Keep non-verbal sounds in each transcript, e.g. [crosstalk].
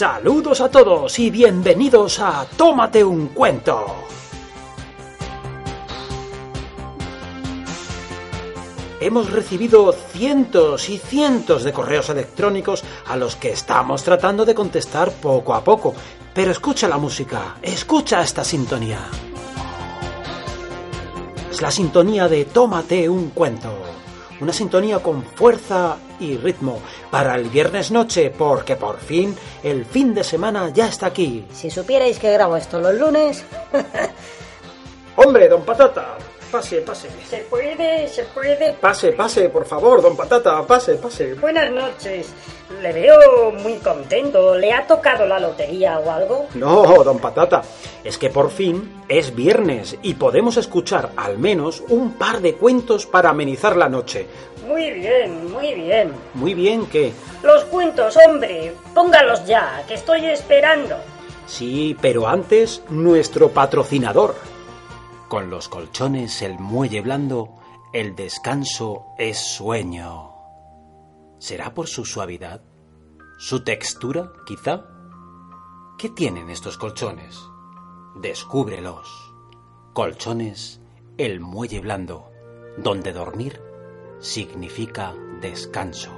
Saludos a todos y bienvenidos a Tómate un cuento. Hemos recibido cientos y cientos de correos electrónicos a los que estamos tratando de contestar poco a poco. Pero escucha la música, escucha esta sintonía. Es la sintonía de Tómate un cuento. Una sintonía con fuerza y ritmo para el viernes noche, porque por fin el fin de semana ya está aquí. Si supierais que grabo esto los lunes. [laughs] Hombre, don Patata, pase, pase. se puede, se puede. Pase, pase, por favor, don Patata, pase, pase. Buenas noches. Le veo muy contento. ¿Le ha tocado la lotería o algo? No, don Patata, es que por fin es viernes y podemos escuchar al menos un par de cuentos para amenizar la noche. Muy bien, muy bien. Muy bien que... Los cuentos, hombre. Póngalos ya, que estoy esperando. Sí, pero antes nuestro patrocinador. Con los colchones, el muelle blando, el descanso es sueño. ¿Será por su suavidad? ¿Su textura, quizá? ¿Qué tienen estos colchones? Descúbrelos. Colchones, el muelle blando, donde dormir significa descanso.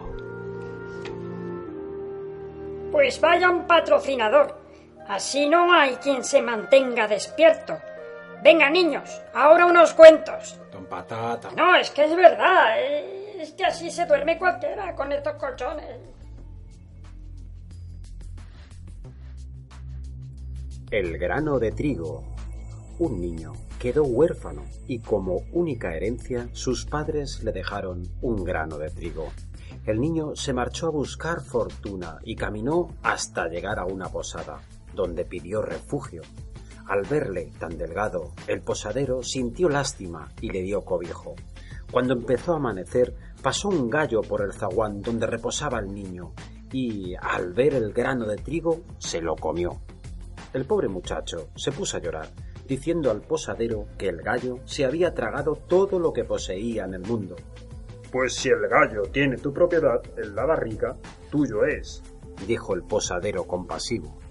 Pues vaya un patrocinador. Así no hay quien se mantenga despierto. Venga, niños, ahora unos cuentos. Don Patata. No, es que es verdad. Es que así se duerme cualquiera con estos colchones. El grano de trigo. Un niño quedó huérfano y como única herencia sus padres le dejaron un grano de trigo. El niño se marchó a buscar fortuna y caminó hasta llegar a una posada, donde pidió refugio. Al verle tan delgado, el posadero sintió lástima y le dio cobijo. Cuando empezó a amanecer, pasó un gallo por el zaguán donde reposaba el niño y, al ver el grano de trigo, se lo comió. El pobre muchacho se puso a llorar, diciendo al posadero que el gallo se había tragado todo lo que poseía en el mundo. Pues si el gallo tiene tu propiedad en la barriga, tuyo es. dijo el posadero compasivo.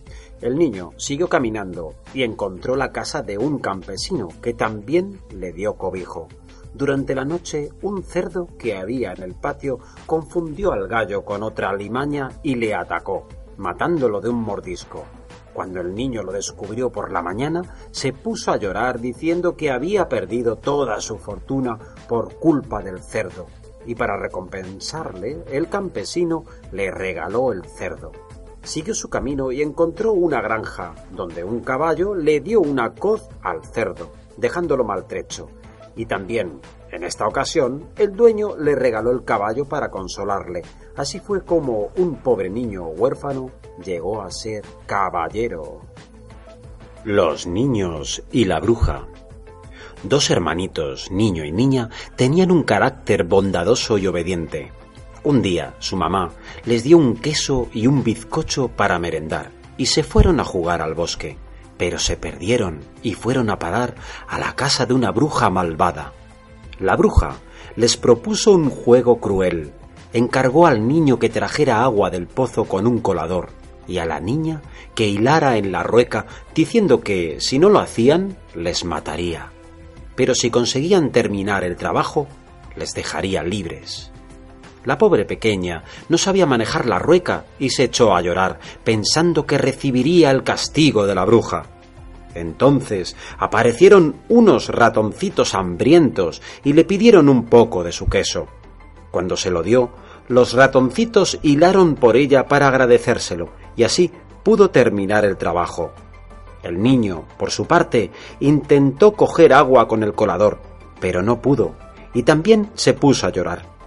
El niño siguió caminando y encontró la casa de un campesino que también le dio cobijo. Durante la noche, un cerdo que había en el patio confundió al gallo con otra alimaña y le atacó, matándolo de un mordisco. Cuando el niño lo descubrió por la mañana, se puso a llorar diciendo que había perdido toda su fortuna por culpa del cerdo, y para recompensarle, el campesino le regaló el cerdo. Siguió su camino y encontró una granja, donde un caballo le dio una coz al cerdo, dejándolo maltrecho. Y también, en esta ocasión, el dueño le regaló el caballo para consolarle. Así fue como un pobre niño huérfano llegó a ser caballero. Los niños y la bruja. Dos hermanitos, niño y niña, tenían un carácter bondadoso y obediente. Un día su mamá les dio un queso y un bizcocho para merendar y se fueron a jugar al bosque, pero se perdieron y fueron a parar a la casa de una bruja malvada. La bruja les propuso un juego cruel. Encargó al niño que trajera agua del pozo con un colador y a la niña que hilara en la rueca diciendo que si no lo hacían les mataría. Pero si conseguían terminar el trabajo, les dejaría libres. La pobre pequeña no sabía manejar la rueca y se echó a llorar, pensando que recibiría el castigo de la bruja. Entonces aparecieron unos ratoncitos hambrientos y le pidieron un poco de su queso. Cuando se lo dio, los ratoncitos hilaron por ella para agradecérselo, y así pudo terminar el trabajo. El niño, por su parte, intentó coger agua con el colador, pero no pudo, y también se puso a llorar.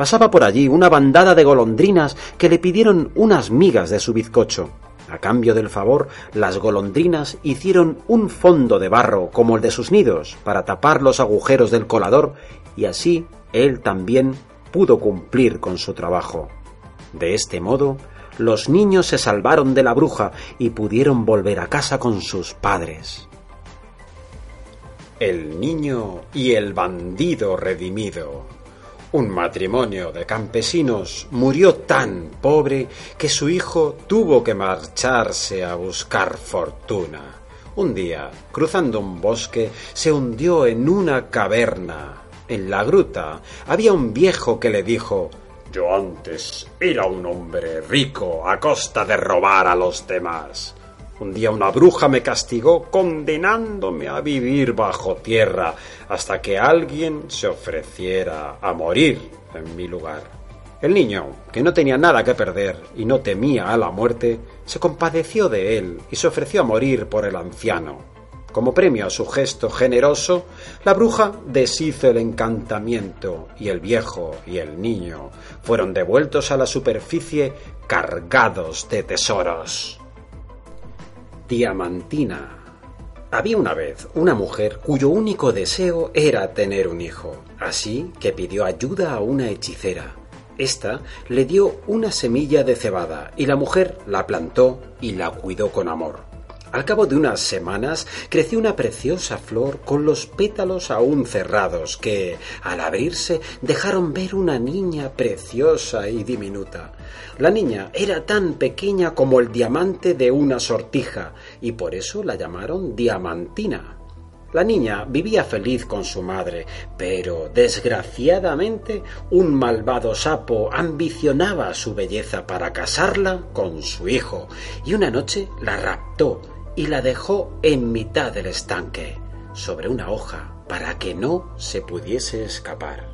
Pasaba por allí una bandada de golondrinas que le pidieron unas migas de su bizcocho. A cambio del favor, las golondrinas hicieron un fondo de barro como el de sus nidos para tapar los agujeros del colador y así él también pudo cumplir con su trabajo. De este modo, los niños se salvaron de la bruja y pudieron volver a casa con sus padres. El niño y el bandido redimido. Un matrimonio de campesinos murió tan pobre que su hijo tuvo que marcharse a buscar fortuna. Un día, cruzando un bosque, se hundió en una caverna. En la gruta había un viejo que le dijo Yo antes era un hombre rico a costa de robar a los demás. Un día una bruja me castigó condenándome a vivir bajo tierra hasta que alguien se ofreciera a morir en mi lugar. El niño, que no tenía nada que perder y no temía a la muerte, se compadeció de él y se ofreció a morir por el anciano. Como premio a su gesto generoso, la bruja deshizo el encantamiento y el viejo y el niño fueron devueltos a la superficie cargados de tesoros. Diamantina. Había una vez una mujer cuyo único deseo era tener un hijo, así que pidió ayuda a una hechicera. Esta le dio una semilla de cebada y la mujer la plantó y la cuidó con amor. Al cabo de unas semanas creció una preciosa flor con los pétalos aún cerrados que, al abrirse, dejaron ver una niña preciosa y diminuta. La niña era tan pequeña como el diamante de una sortija y por eso la llamaron Diamantina. La niña vivía feliz con su madre, pero desgraciadamente un malvado sapo ambicionaba su belleza para casarla con su hijo, y una noche la raptó y la dejó en mitad del estanque, sobre una hoja, para que no se pudiese escapar.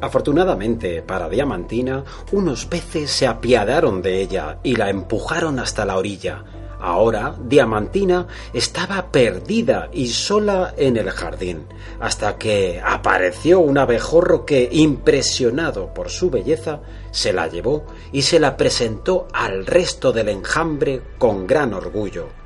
Afortunadamente para Diamantina, unos peces se apiadaron de ella y la empujaron hasta la orilla. Ahora Diamantina estaba perdida y sola en el jardín, hasta que apareció un abejorro que, impresionado por su belleza, se la llevó y se la presentó al resto del enjambre con gran orgullo.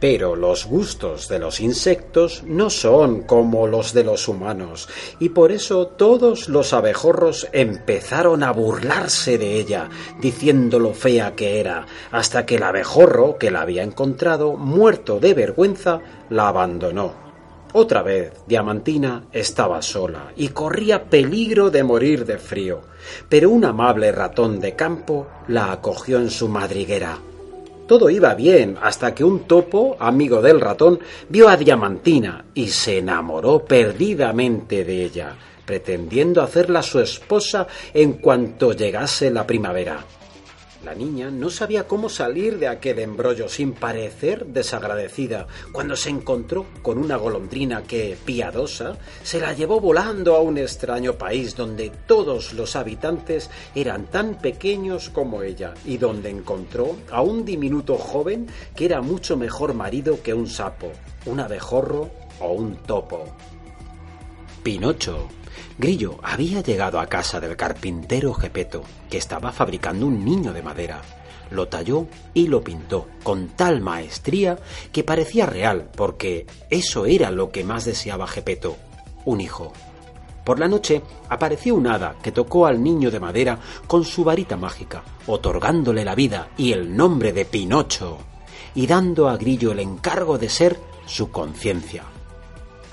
Pero los gustos de los insectos no son como los de los humanos, y por eso todos los abejorros empezaron a burlarse de ella, diciendo lo fea que era, hasta que el abejorro que la había encontrado, muerto de vergüenza, la abandonó. Otra vez, Diamantina estaba sola y corría peligro de morir de frío, pero un amable ratón de campo la acogió en su madriguera. Todo iba bien hasta que un topo, amigo del ratón, vio a Diamantina y se enamoró perdidamente de ella, pretendiendo hacerla su esposa en cuanto llegase la primavera. La niña no sabía cómo salir de aquel embrollo sin parecer desagradecida cuando se encontró con una golondrina que, piadosa, se la llevó volando a un extraño país donde todos los habitantes eran tan pequeños como ella y donde encontró a un diminuto joven que era mucho mejor marido que un sapo, un abejorro o un topo. Pinocho Grillo había llegado a casa del carpintero Gepeto, que estaba fabricando un niño de madera. Lo talló y lo pintó con tal maestría que parecía real, porque eso era lo que más deseaba Gepeto, un hijo. Por la noche apareció un hada que tocó al niño de madera con su varita mágica, otorgándole la vida y el nombre de Pinocho, y dando a Grillo el encargo de ser su conciencia.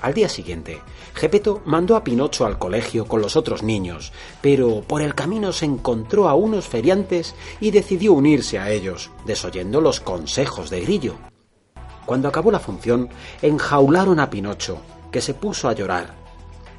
Al día siguiente, Gepeto mandó a Pinocho al colegio con los otros niños, pero por el camino se encontró a unos feriantes y decidió unirse a ellos, desoyendo los consejos de Grillo. Cuando acabó la función, enjaularon a Pinocho, que se puso a llorar.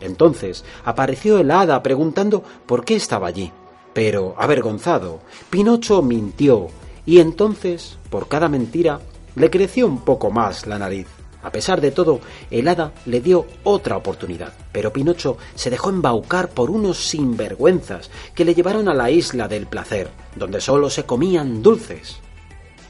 Entonces apareció el hada preguntando por qué estaba allí. Pero, avergonzado, Pinocho mintió, y entonces, por cada mentira, le creció un poco más la nariz. A pesar de todo, el hada le dio otra oportunidad, pero Pinocho se dejó embaucar por unos sinvergüenzas que le llevaron a la isla del placer, donde solo se comían dulces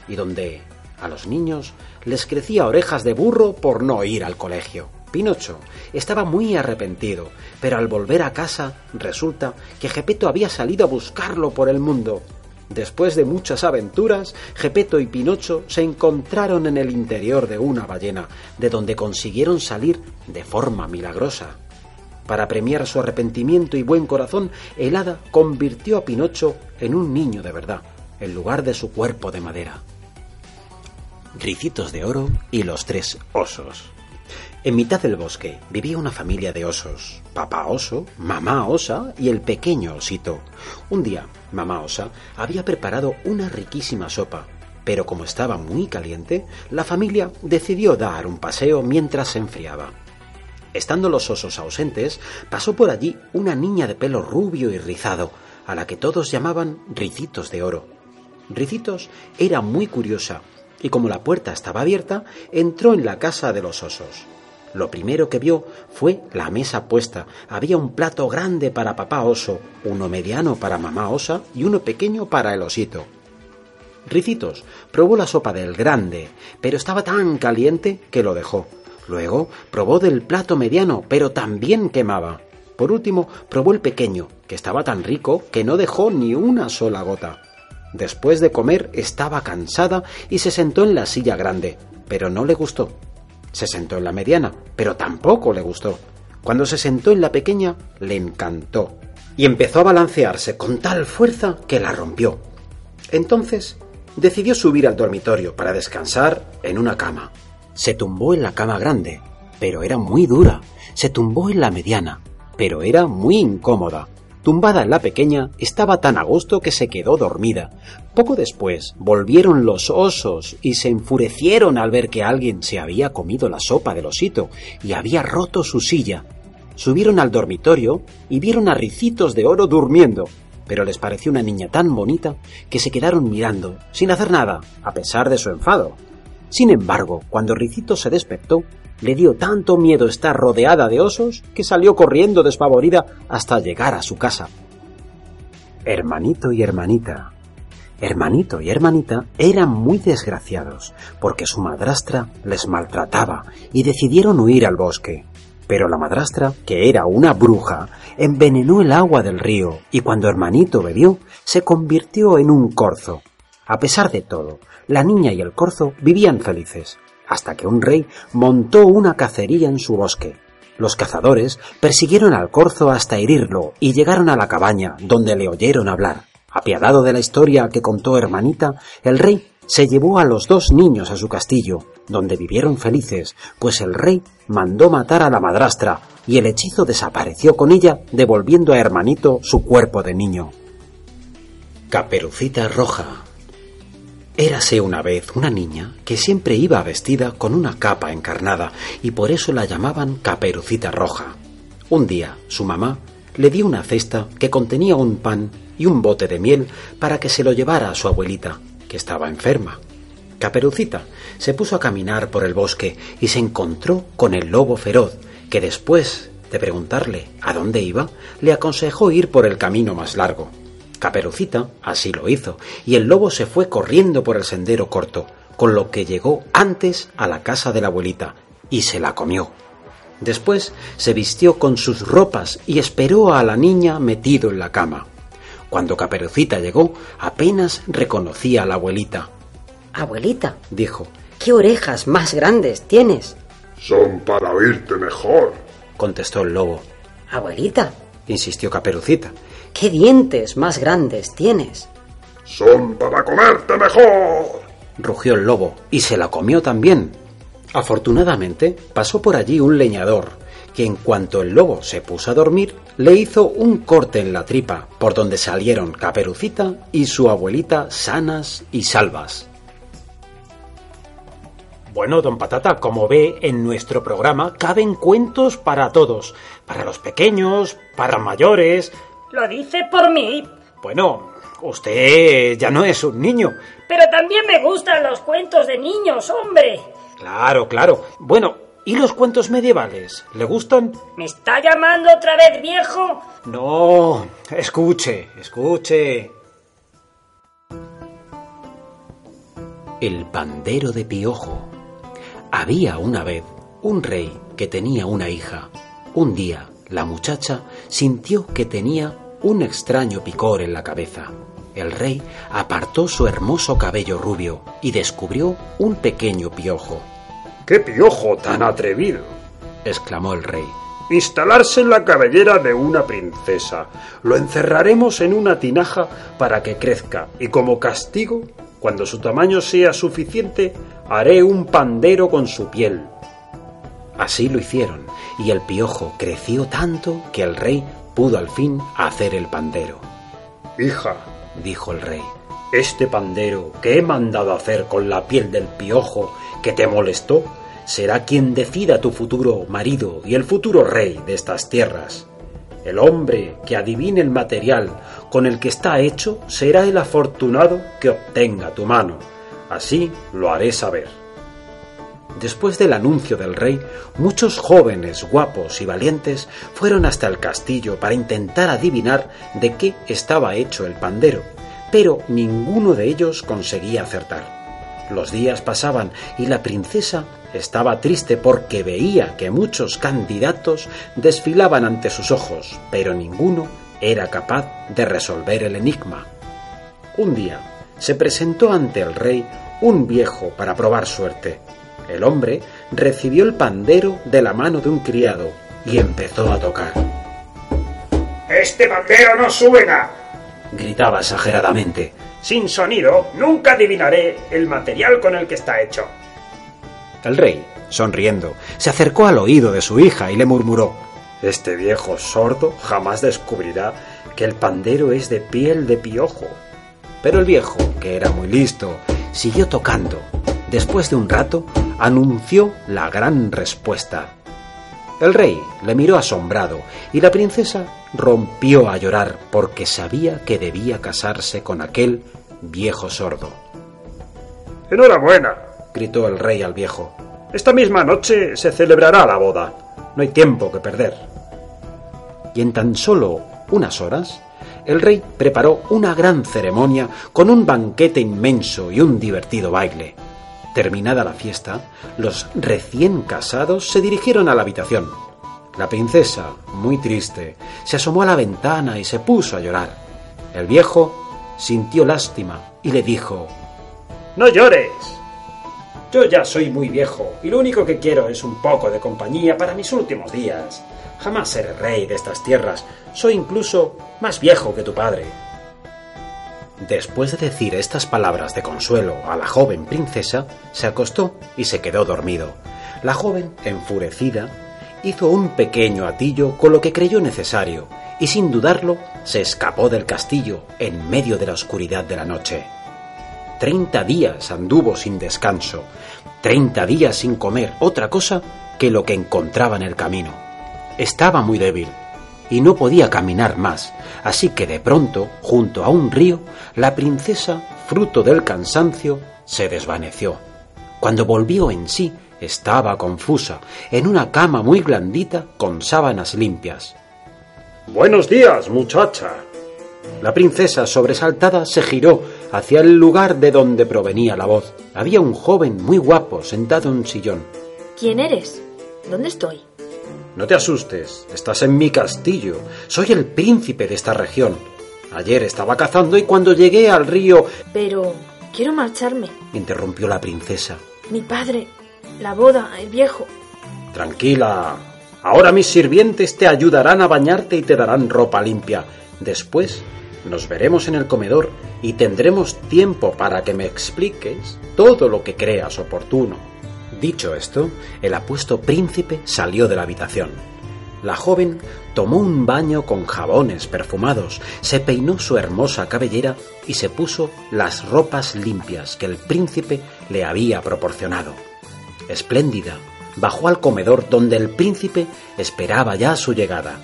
y donde, A los niños les crecía orejas de burro por no ir al colegio. Pinocho estaba muy arrepentido, pero al volver a casa resulta que Gepeto había salido a buscarlo por el mundo. Después de muchas aventuras, Gepeto y Pinocho se encontraron en el interior de una ballena, de donde consiguieron salir de forma milagrosa. Para premiar su arrepentimiento y buen corazón, el hada convirtió a Pinocho en un niño de verdad, en lugar de su cuerpo de madera. Ricitos de oro y los tres osos. En mitad del bosque vivía una familia de osos, papá oso, mamá osa y el pequeño osito. Un día, mamá osa había preparado una riquísima sopa, pero como estaba muy caliente, la familia decidió dar un paseo mientras se enfriaba. Estando los osos ausentes, pasó por allí una niña de pelo rubio y rizado, a la que todos llamaban Ricitos de Oro. Ricitos era muy curiosa, y como la puerta estaba abierta, entró en la casa de los osos. Lo primero que vio fue la mesa puesta. Había un plato grande para papá oso, uno mediano para mamá osa y uno pequeño para el osito. Ricitos probó la sopa del grande, pero estaba tan caliente que lo dejó. Luego probó del plato mediano, pero también quemaba. Por último, probó el pequeño, que estaba tan rico que no dejó ni una sola gota. Después de comer estaba cansada y se sentó en la silla grande, pero no le gustó. Se sentó en la mediana, pero tampoco le gustó. Cuando se sentó en la pequeña, le encantó, y empezó a balancearse con tal fuerza que la rompió. Entonces, decidió subir al dormitorio para descansar en una cama. Se tumbó en la cama grande, pero era muy dura. Se tumbó en la mediana, pero era muy incómoda. Tumbada en la pequeña, estaba tan a gusto que se quedó dormida. Poco después volvieron los osos y se enfurecieron al ver que alguien se había comido la sopa del osito y había roto su silla. Subieron al dormitorio y vieron a Ricitos de Oro durmiendo, pero les pareció una niña tan bonita que se quedaron mirando, sin hacer nada, a pesar de su enfado. Sin embargo, cuando Ricitos se despertó, le dio tanto miedo estar rodeada de osos que salió corriendo despavorida hasta llegar a su casa. Hermanito y hermanita. Hermanito y hermanita eran muy desgraciados porque su madrastra les maltrataba y decidieron huir al bosque. Pero la madrastra, que era una bruja, envenenó el agua del río y cuando hermanito bebió, se convirtió en un corzo. A pesar de todo, la niña y el corzo vivían felices hasta que un rey montó una cacería en su bosque. Los cazadores persiguieron al corzo hasta herirlo y llegaron a la cabaña, donde le oyeron hablar. Apiadado de la historia que contó Hermanita, el rey se llevó a los dos niños a su castillo, donde vivieron felices, pues el rey mandó matar a la madrastra y el hechizo desapareció con ella, devolviendo a Hermanito su cuerpo de niño. Caperucita Roja Érase una vez una niña que siempre iba vestida con una capa encarnada y por eso la llamaban Caperucita Roja. Un día su mamá le dio una cesta que contenía un pan y un bote de miel para que se lo llevara a su abuelita, que estaba enferma. Caperucita se puso a caminar por el bosque y se encontró con el lobo feroz, que después de preguntarle a dónde iba, le aconsejó ir por el camino más largo. Caperucita así lo hizo, y el lobo se fue corriendo por el sendero corto, con lo que llegó antes a la casa de la abuelita, y se la comió. Después se vistió con sus ropas y esperó a la niña metido en la cama. Cuando Caperucita llegó, apenas reconocía a la abuelita. Abuelita, dijo, ¿qué orejas más grandes tienes? Son para oírte mejor, contestó el lobo. Abuelita, insistió Caperucita, ¿Qué dientes más grandes tienes? Son para comerte mejor. rugió el lobo, y se la comió también. Afortunadamente pasó por allí un leñador, que en cuanto el lobo se puso a dormir, le hizo un corte en la tripa, por donde salieron Caperucita y su abuelita sanas y salvas. Bueno, don Patata, como ve, en nuestro programa caben cuentos para todos, para los pequeños, para mayores, lo dice por mí. Bueno, usted ya no es un niño. Pero también me gustan los cuentos de niños, hombre. Claro, claro. Bueno, ¿y los cuentos medievales? ¿Le gustan? ¿Me está llamando otra vez viejo? No, escuche, escuche. El pandero de piojo. Había una vez un rey que tenía una hija. Un día la muchacha sintió que tenía un extraño picor en la cabeza. El rey apartó su hermoso cabello rubio y descubrió un pequeño piojo. ¡Qué piojo tan atrevido! exclamó el rey. Instalarse en la cabellera de una princesa. Lo encerraremos en una tinaja para que crezca y como castigo, cuando su tamaño sea suficiente, haré un pandero con su piel. Así lo hicieron, y el piojo creció tanto que el rey pudo al fin hacer el pandero. Hija, dijo el rey, este pandero que he mandado hacer con la piel del piojo que te molestó, será quien decida tu futuro marido y el futuro rey de estas tierras. El hombre que adivine el material con el que está hecho será el afortunado que obtenga tu mano. Así lo haré saber. Después del anuncio del rey, muchos jóvenes guapos y valientes fueron hasta el castillo para intentar adivinar de qué estaba hecho el pandero, pero ninguno de ellos conseguía acertar. Los días pasaban y la princesa estaba triste porque veía que muchos candidatos desfilaban ante sus ojos, pero ninguno era capaz de resolver el enigma. Un día se presentó ante el rey un viejo para probar suerte. El hombre recibió el pandero de la mano de un criado y empezó a tocar. ¡Este pandero no suena! gritaba exageradamente. Sin sonido nunca adivinaré el material con el que está hecho. El rey, sonriendo, se acercó al oído de su hija y le murmuró Este viejo sordo jamás descubrirá que el pandero es de piel de piojo. Pero el viejo, que era muy listo, siguió tocando. Después de un rato, anunció la gran respuesta. El rey le miró asombrado y la princesa rompió a llorar porque sabía que debía casarse con aquel viejo sordo. Enhorabuena, gritó el rey al viejo. Esta misma noche se celebrará la boda. No hay tiempo que perder. Y en tan solo unas horas, el rey preparó una gran ceremonia con un banquete inmenso y un divertido baile. Terminada la fiesta, los recién casados se dirigieron a la habitación. La princesa, muy triste, se asomó a la ventana y se puso a llorar. El viejo sintió lástima y le dijo No llores. Yo ya soy muy viejo y lo único que quiero es un poco de compañía para mis últimos días. Jamás seré rey de estas tierras. Soy incluso más viejo que tu padre. Después de decir estas palabras de consuelo a la joven princesa, se acostó y se quedó dormido. La joven, enfurecida, hizo un pequeño atillo con lo que creyó necesario y sin dudarlo se escapó del castillo en medio de la oscuridad de la noche. Treinta días anduvo sin descanso, treinta días sin comer otra cosa que lo que encontraba en el camino. Estaba muy débil y no podía caminar más, así que de pronto, junto a un río, la princesa, fruto del cansancio, se desvaneció. Cuando volvió en sí, estaba confusa, en una cama muy blandita con sábanas limpias. Buenos días, muchacha. La princesa, sobresaltada, se giró hacia el lugar de donde provenía la voz. Había un joven muy guapo sentado en un sillón. ¿Quién eres? ¿Dónde estoy? No te asustes, estás en mi castillo. Soy el príncipe de esta región. Ayer estaba cazando y cuando llegué al río... Pero quiero marcharme, interrumpió la princesa. Mi padre, la boda, el viejo. Tranquila. Ahora mis sirvientes te ayudarán a bañarte y te darán ropa limpia. Después nos veremos en el comedor y tendremos tiempo para que me expliques todo lo que creas oportuno. Dicho esto, el apuesto príncipe salió de la habitación. La joven tomó un baño con jabones perfumados, se peinó su hermosa cabellera y se puso las ropas limpias que el príncipe le había proporcionado. Espléndida, bajó al comedor donde el príncipe esperaba ya su llegada.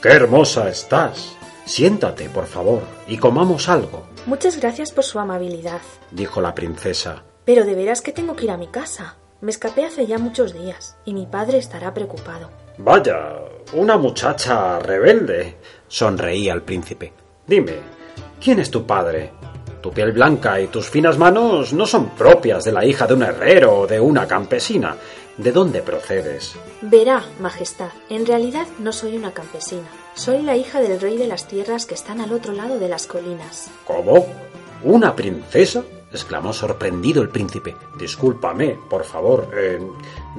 ¡Qué hermosa estás! Siéntate, por favor, y comamos algo. Muchas gracias por su amabilidad, dijo la princesa. Pero de veras que tengo que ir a mi casa. Me escapé hace ya muchos días y mi padre estará preocupado. Vaya, una muchacha rebelde, sonreía el príncipe. Dime, ¿quién es tu padre? Tu piel blanca y tus finas manos no son propias de la hija de un herrero o de una campesina. ¿De dónde procedes? Verá, Majestad, en realidad no soy una campesina. Soy la hija del rey de las tierras que están al otro lado de las colinas. ¿Cómo? ¿Una princesa? Exclamó sorprendido el príncipe. Discúlpame, por favor. Eh,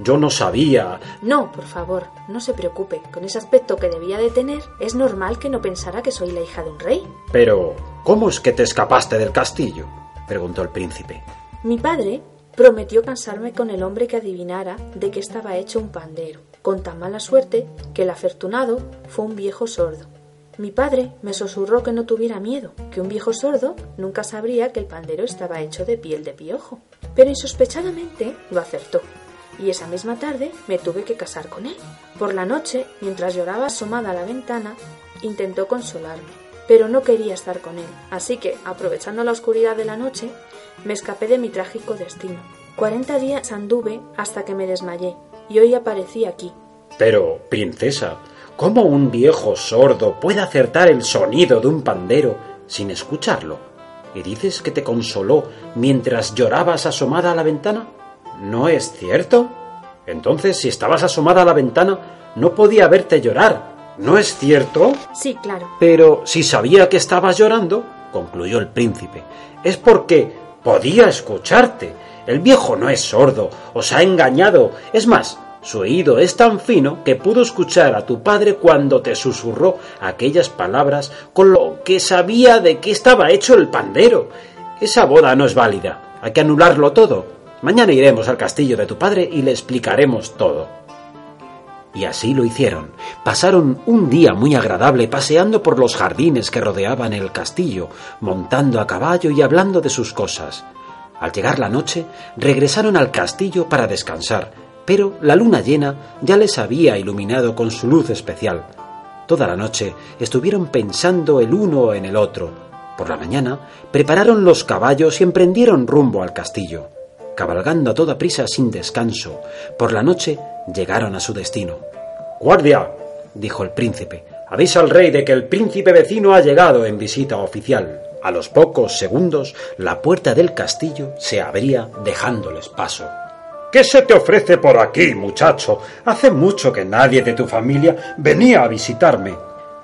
yo no sabía. No, por favor, no se preocupe. Con ese aspecto que debía de tener, es normal que no pensara que soy la hija de un rey. Pero, ¿cómo es que te escapaste del castillo? preguntó el príncipe. Mi padre prometió cansarme con el hombre que adivinara de qué estaba hecho un pandero, con tan mala suerte que el afortunado fue un viejo sordo. Mi padre me susurró que no tuviera miedo, que un viejo sordo nunca sabría que el pandero estaba hecho de piel de piojo. Pero insospechadamente lo acertó, y esa misma tarde me tuve que casar con él. Por la noche, mientras lloraba asomada a la ventana, intentó consolarme, pero no quería estar con él, así que, aprovechando la oscuridad de la noche, me escapé de mi trágico destino. Cuarenta días anduve hasta que me desmayé, y hoy aparecí aquí. Pero, princesa, ¿cómo un viejo sordo puede acertar el sonido de un pandero sin escucharlo? ¿Y dices que te consoló mientras llorabas asomada a la ventana? ¿No es cierto? Entonces, si estabas asomada a la ventana, no podía verte llorar. ¿No es cierto? Sí, claro. Pero si sabía que estabas llorando, concluyó el príncipe, es porque podía escucharte. El viejo no es sordo, os ha engañado. Es más, su oído es tan fino que pudo escuchar a tu padre cuando te susurró aquellas palabras con lo que sabía de qué estaba hecho el pandero. Esa boda no es válida. Hay que anularlo todo. Mañana iremos al castillo de tu padre y le explicaremos todo. Y así lo hicieron. Pasaron un día muy agradable paseando por los jardines que rodeaban el castillo, montando a caballo y hablando de sus cosas. Al llegar la noche, regresaron al castillo para descansar, pero la luna llena ya les había iluminado con su luz especial. Toda la noche estuvieron pensando el uno en el otro. Por la mañana prepararon los caballos y emprendieron rumbo al castillo. Cabalgando a toda prisa sin descanso, por la noche llegaron a su destino. Guardia, dijo el príncipe, avisa al rey de que el príncipe vecino ha llegado en visita oficial. A los pocos segundos, la puerta del castillo se abría dejándoles paso. ¿Qué se te ofrece por aquí, muchacho? Hace mucho que nadie de tu familia venía a visitarme.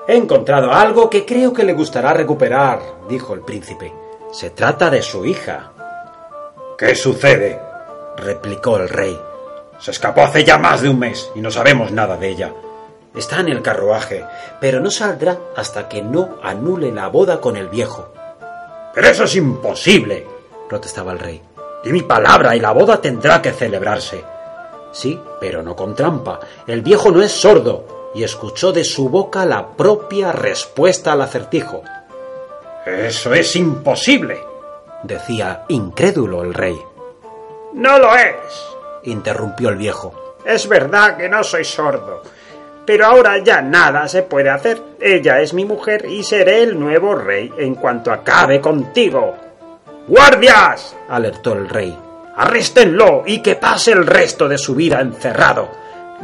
He encontrado algo que creo que le gustará recuperar, dijo el príncipe. Se trata de su hija. ¿Qué sucede? replicó el rey. Se escapó hace ya más de un mes y no sabemos nada de ella. Está en el carruaje, pero no saldrá hasta que no anule la boda con el viejo. Pero eso es imposible, protestaba el rey. Di mi palabra y la boda tendrá que celebrarse. Sí, pero no con trampa. El viejo no es sordo y escuchó de su boca la propia respuesta al acertijo. Eso es imposible, decía incrédulo el rey. No lo es, interrumpió el viejo. Es verdad que no soy sordo, pero ahora ya nada se puede hacer. Ella es mi mujer y seré el nuevo rey en cuanto acabe contigo. ¡Guardias! alertó el rey. Arréstenlo y que pase el resto de su vida encerrado.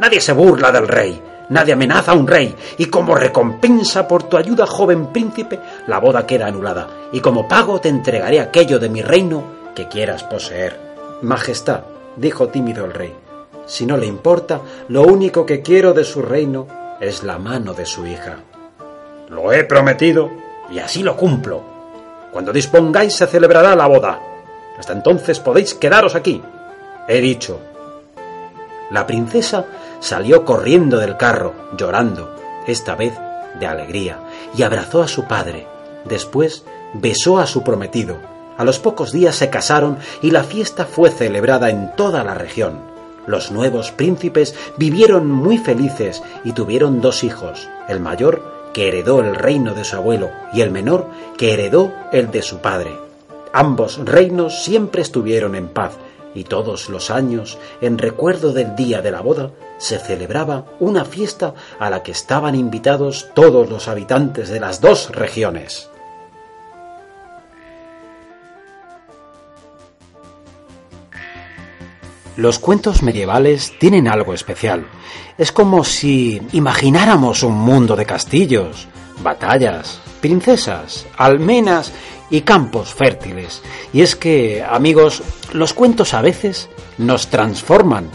Nadie se burla del rey, nadie amenaza a un rey, y como recompensa por tu ayuda, joven príncipe, la boda queda anulada, y como pago te entregaré aquello de mi reino que quieras poseer. Majestad, dijo tímido el rey, si no le importa, lo único que quiero de su reino es la mano de su hija. Lo he prometido y así lo cumplo. Cuando dispongáis se celebrará la boda. Hasta entonces podéis quedaros aquí. He dicho. La princesa salió corriendo del carro, llorando, esta vez de alegría, y abrazó a su padre. Después besó a su prometido. A los pocos días se casaron y la fiesta fue celebrada en toda la región. Los nuevos príncipes vivieron muy felices y tuvieron dos hijos, el mayor que heredó el reino de su abuelo y el menor que heredó el de su padre. Ambos reinos siempre estuvieron en paz y todos los años, en recuerdo del día de la boda, se celebraba una fiesta a la que estaban invitados todos los habitantes de las dos regiones. Los cuentos medievales tienen algo especial. Es como si imagináramos un mundo de castillos, batallas, princesas, almenas y campos fértiles. Y es que, amigos, los cuentos a veces nos transforman.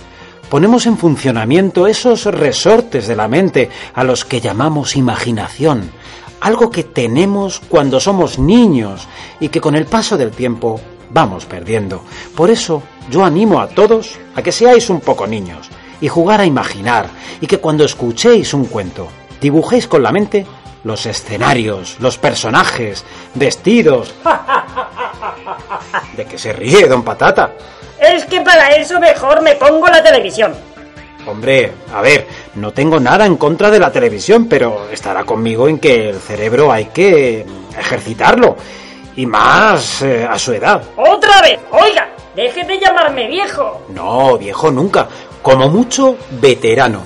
Ponemos en funcionamiento esos resortes de la mente a los que llamamos imaginación, algo que tenemos cuando somos niños y que con el paso del tiempo vamos perdiendo. Por eso yo animo a todos a que seáis un poco niños y jugar a imaginar y que cuando escuchéis un cuento dibujéis con la mente los escenarios, los personajes, vestidos. [laughs] ¿De qué se ríe, don Patata? Es que para eso mejor me pongo la televisión. Hombre, a ver, no tengo nada en contra de la televisión, pero estará conmigo en que el cerebro hay que ejercitarlo. Y más eh, a su edad. ¡Otra vez! Oiga, deje de llamarme viejo. No, viejo nunca. Como mucho, veterano.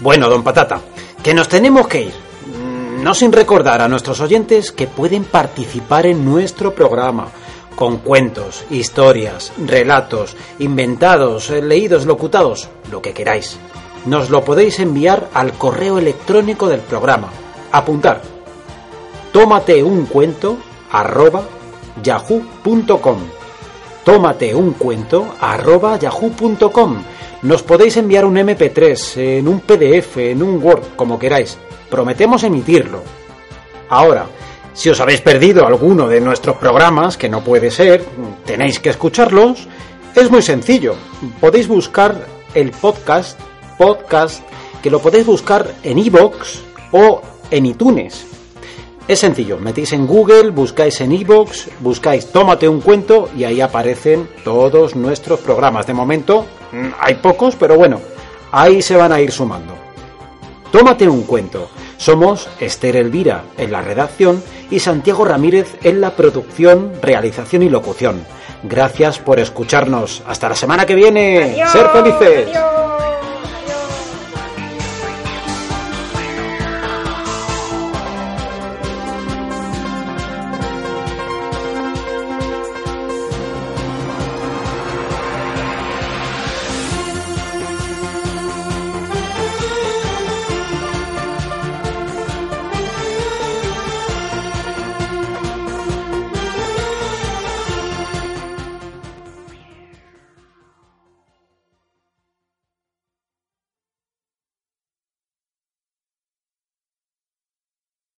Bueno, don Patata, que nos tenemos que ir. Mm, No sin recordar a nuestros oyentes que pueden participar en nuestro programa con cuentos, historias, relatos, inventados, eh, leídos, locutados, lo que queráis. Nos lo podéis enviar al correo electrónico del programa. Apuntar. Tómate un cuento arroba yahoo.com. Tómate un cuento arroba yahoo.com. Nos podéis enviar un MP3, en un PDF, en un Word, como queráis. Prometemos emitirlo. Ahora, si os habéis perdido alguno de nuestros programas, que no puede ser, tenéis que escucharlos, es muy sencillo. Podéis buscar el podcast, podcast, que lo podéis buscar en iVoox o en iTunes. Es sencillo, metéis en Google, buscáis en iVoox, buscáis Tómate un cuento y ahí aparecen todos nuestros programas. De momento mm, hay pocos, pero bueno, ahí se van a ir sumando. Tómate un cuento. Somos Esther Elvira en la redacción y Santiago Ramírez en la producción, realización y locución. Gracias por escucharnos. Hasta la semana que viene. Adiós, Ser felices. adiós.